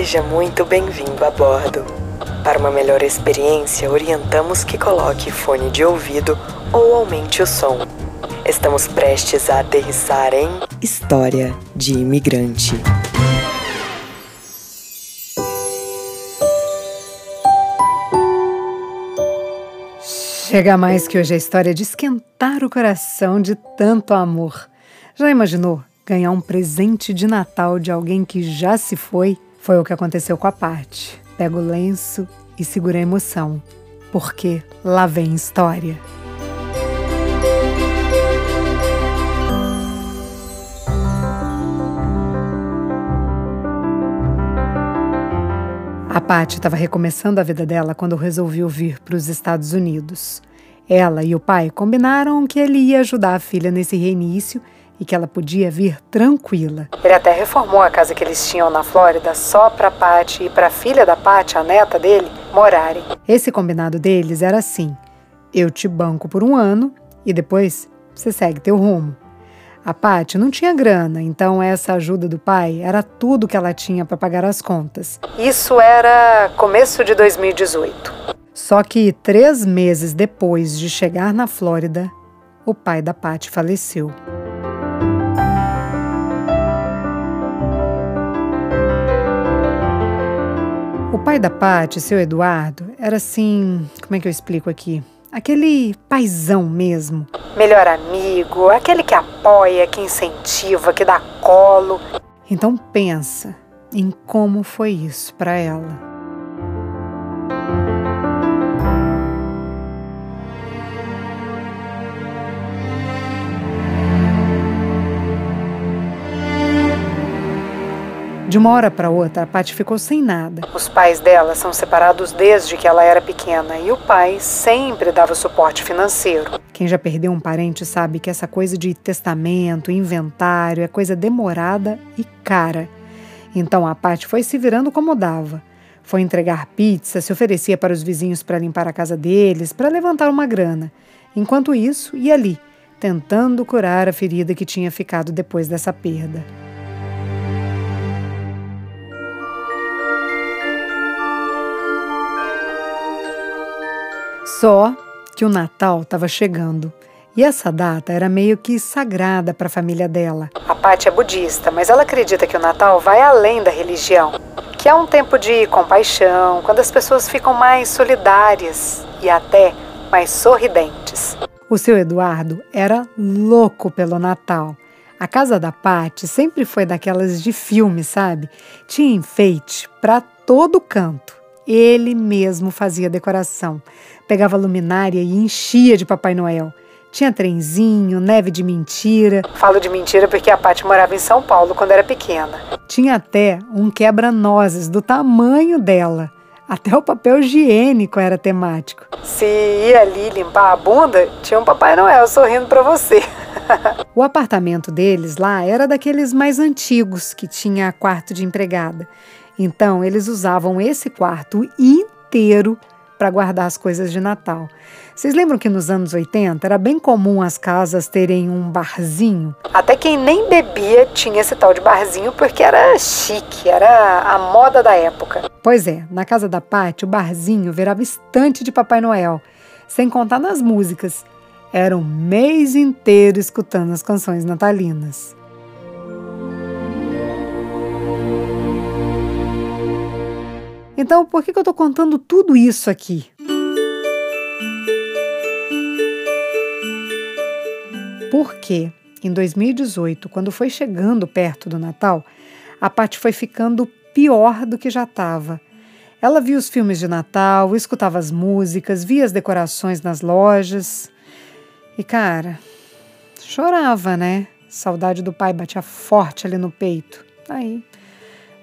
Seja muito bem-vindo a bordo. Para uma melhor experiência, orientamos que coloque fone de ouvido ou aumente o som. Estamos prestes a aterrissar em História de Imigrante. Chega mais que hoje a história de esquentar o coração de tanto amor. Já imaginou ganhar um presente de Natal de alguém que já se foi? Foi o que aconteceu com a Paty. Pega o lenço e segura a emoção, porque lá vem história. A Paty estava recomeçando a vida dela quando resolveu vir para os Estados Unidos. Ela e o pai combinaram que ele ia ajudar a filha nesse reinício e que ela podia vir tranquila. Ele até reformou a casa que eles tinham na Flórida só para Paty e para a filha da Paty, a neta dele, morarem. Esse combinado deles era assim: eu te banco por um ano e depois você segue teu rumo. A Paty não tinha grana, então essa ajuda do pai era tudo que ela tinha para pagar as contas. Isso era começo de 2018. Só que três meses depois de chegar na Flórida, o pai da Paty faleceu. O pai da Paty, seu Eduardo, era assim, como é que eu explico aqui? Aquele paizão mesmo. Melhor amigo, aquele que apoia, que incentiva, que dá colo. Então pensa em como foi isso para ela. De uma hora para outra, a Paty ficou sem nada. Os pais dela são separados desde que ela era pequena e o pai sempre dava suporte financeiro. Quem já perdeu um parente sabe que essa coisa de testamento, inventário é coisa demorada e cara. Então a Paty foi se virando como dava. Foi entregar pizza, se oferecia para os vizinhos para limpar a casa deles, para levantar uma grana. Enquanto isso, ia ali, tentando curar a ferida que tinha ficado depois dessa perda. Só que o Natal estava chegando. E essa data era meio que sagrada para a família dela. A Paty é budista, mas ela acredita que o Natal vai além da religião, que é um tempo de compaixão, quando as pessoas ficam mais solidárias e até mais sorridentes. O seu Eduardo era louco pelo Natal. A casa da Paty sempre foi daquelas de filme, sabe? Tinha enfeite para todo canto. Ele mesmo fazia decoração. Pegava luminária e enchia de Papai Noel. Tinha trenzinho, neve de mentira. Falo de mentira porque a Paty morava em São Paulo quando era pequena. Tinha até um quebra-nozes do tamanho dela. Até o papel higiênico era temático. Se ia ali limpar a bunda, tinha um Papai Noel sorrindo para você. o apartamento deles lá era daqueles mais antigos, que tinha quarto de empregada. Então, eles usavam esse quarto inteiro para guardar as coisas de Natal. Vocês lembram que nos anos 80 era bem comum as casas terem um barzinho? Até quem nem bebia tinha esse tal de barzinho porque era chique, era a moda da época. Pois é, na casa da Paty o barzinho virava estante de Papai Noel, sem contar nas músicas. Era um mês inteiro escutando as canções natalinas. Então, por que, eu estou contando tudo isso aqui? Porque em 2018, quando foi chegando perto do Natal, a Paty foi ficando pior do que já estava. Ela via os filmes de Natal, escutava as músicas, via as decorações nas lojas. E, cara, chorava, né? Saudade do pai batia forte ali no peito. Aí,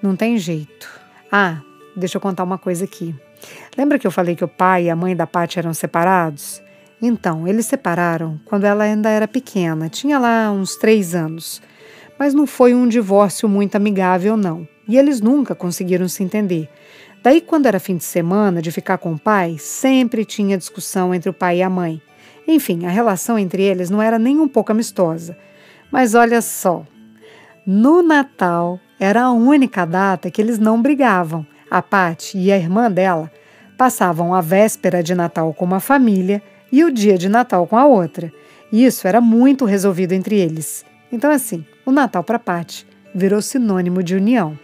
não tem jeito. Ah, Deixa eu contar uma coisa aqui. Lembra que eu falei que o pai e a mãe da Paty eram separados? Então, eles separaram quando ela ainda era pequena, tinha lá uns três anos. Mas não foi um divórcio muito amigável, não. E eles nunca conseguiram se entender. Daí, quando era fim de semana de ficar com o pai, sempre tinha discussão entre o pai e a mãe. Enfim, a relação entre eles não era nem um pouco amistosa. Mas olha só, No Natal era a única data que eles não brigavam. A Paty e a irmã dela passavam a véspera de Natal com uma família e o dia de Natal com a outra. Isso era muito resolvido entre eles. Então, assim, o Natal para Paty virou sinônimo de união.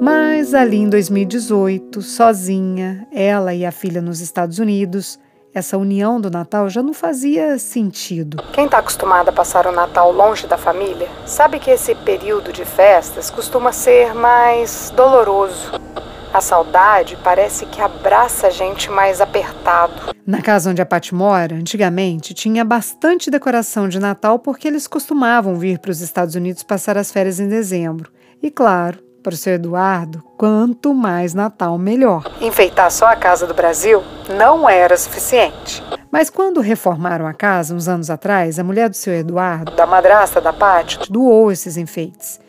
Mas ali em 2018, sozinha, ela e a filha nos Estados Unidos, essa união do Natal já não fazia sentido. Quem está acostumado a passar o Natal longe da família sabe que esse período de festas costuma ser mais doloroso. A saudade parece que abraça a gente mais apertado. Na casa onde a Paty mora, antigamente, tinha bastante decoração de Natal porque eles costumavam vir para os Estados Unidos passar as férias em dezembro. E claro, para o seu Eduardo, quanto mais Natal, melhor. Enfeitar só a casa do Brasil não era suficiente. Mas quando reformaram a casa, uns anos atrás, a mulher do seu Eduardo, da madrasta da Paty, doou esses enfeites.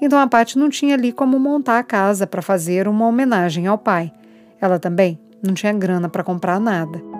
Então a Paty não tinha ali como montar a casa para fazer uma homenagem ao pai. Ela também não tinha grana para comprar nada.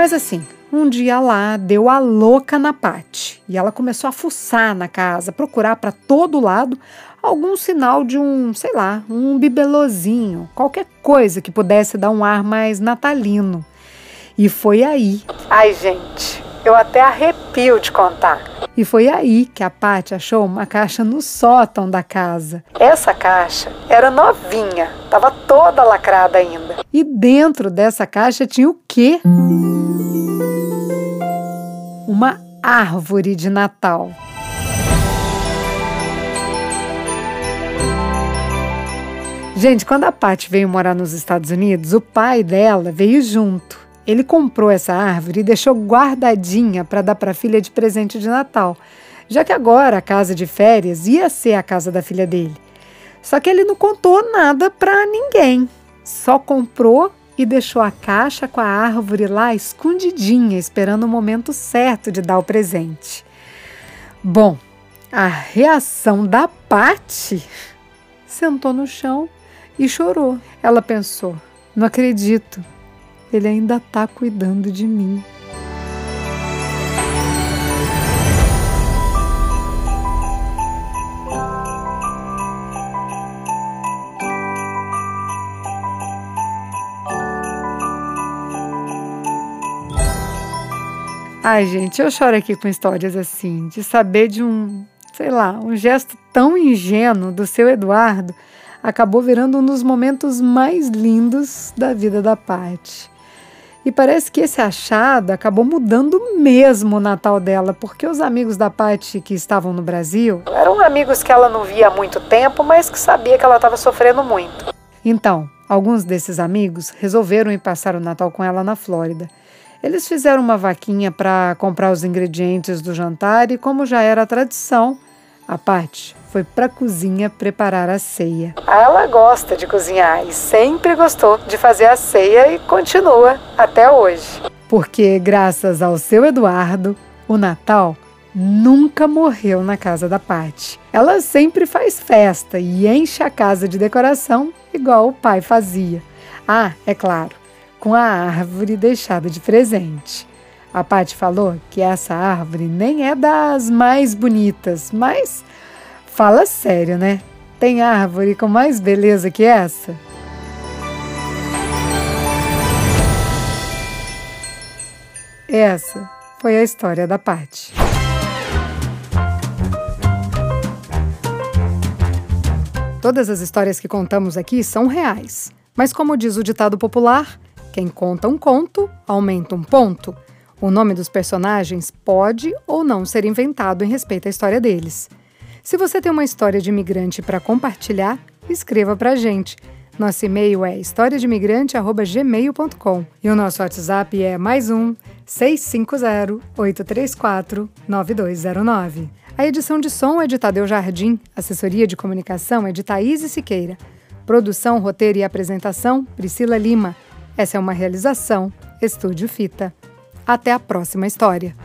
Mas assim, um dia lá deu a louca na Pati e ela começou a fuçar na casa, procurar para todo lado algum sinal de um, sei lá, um bibelozinho, qualquer coisa que pudesse dar um ar mais natalino. E foi aí. Ai, gente, eu até arrepio de contar. E foi aí que a Paty achou uma caixa no sótão da casa. Essa caixa era novinha, estava toda lacrada ainda. E dentro dessa caixa tinha o quê? Uma árvore de Natal. Gente, quando a Paty veio morar nos Estados Unidos, o pai dela veio junto. Ele comprou essa árvore e deixou guardadinha para dar para a filha de presente de Natal, já que agora a casa de férias ia ser a casa da filha dele. Só que ele não contou nada para ninguém, só comprou e deixou a caixa com a árvore lá escondidinha, esperando o momento certo de dar o presente. Bom, a reação da Patti sentou no chão e chorou. Ela pensou: não acredito, ele ainda está cuidando de mim. Ai, gente, eu choro aqui com histórias assim, de saber de um, sei lá, um gesto tão ingênuo do seu Eduardo acabou virando um dos momentos mais lindos da vida da Paty. E parece que esse achado acabou mudando mesmo o Natal dela, porque os amigos da Paty que estavam no Brasil eram amigos que ela não via há muito tempo, mas que sabia que ela estava sofrendo muito. Então, alguns desses amigos resolveram ir passar o Natal com ela na Flórida. Eles fizeram uma vaquinha para comprar os ingredientes do jantar e, como já era tradição, a Paty foi para a cozinha preparar a ceia. Ela gosta de cozinhar e sempre gostou de fazer a ceia e continua até hoje. Porque, graças ao seu Eduardo, o Natal nunca morreu na casa da Paty. Ela sempre faz festa e enche a casa de decoração igual o pai fazia. Ah, é claro, com a árvore deixada de presente. A Paty falou que essa árvore nem é das mais bonitas, mas fala sério, né? Tem árvore com mais beleza que essa? Essa foi a história da Paty. Todas as histórias que contamos aqui são reais, mas como diz o ditado popular, quem conta um conto aumenta um ponto. O nome dos personagens pode ou não ser inventado em respeito à história deles. Se você tem uma história de imigrante para compartilhar, escreva para a gente. Nosso e-mail é historiademigrante.gmail.com e o nosso WhatsApp é mais um 650-834-9209. A edição de som é de Tadeu Jardim, assessoria de comunicação é de Thaís Siqueira. Produção, roteiro e apresentação: Priscila Lima. Essa é uma realização Estúdio Fita. Até a próxima história.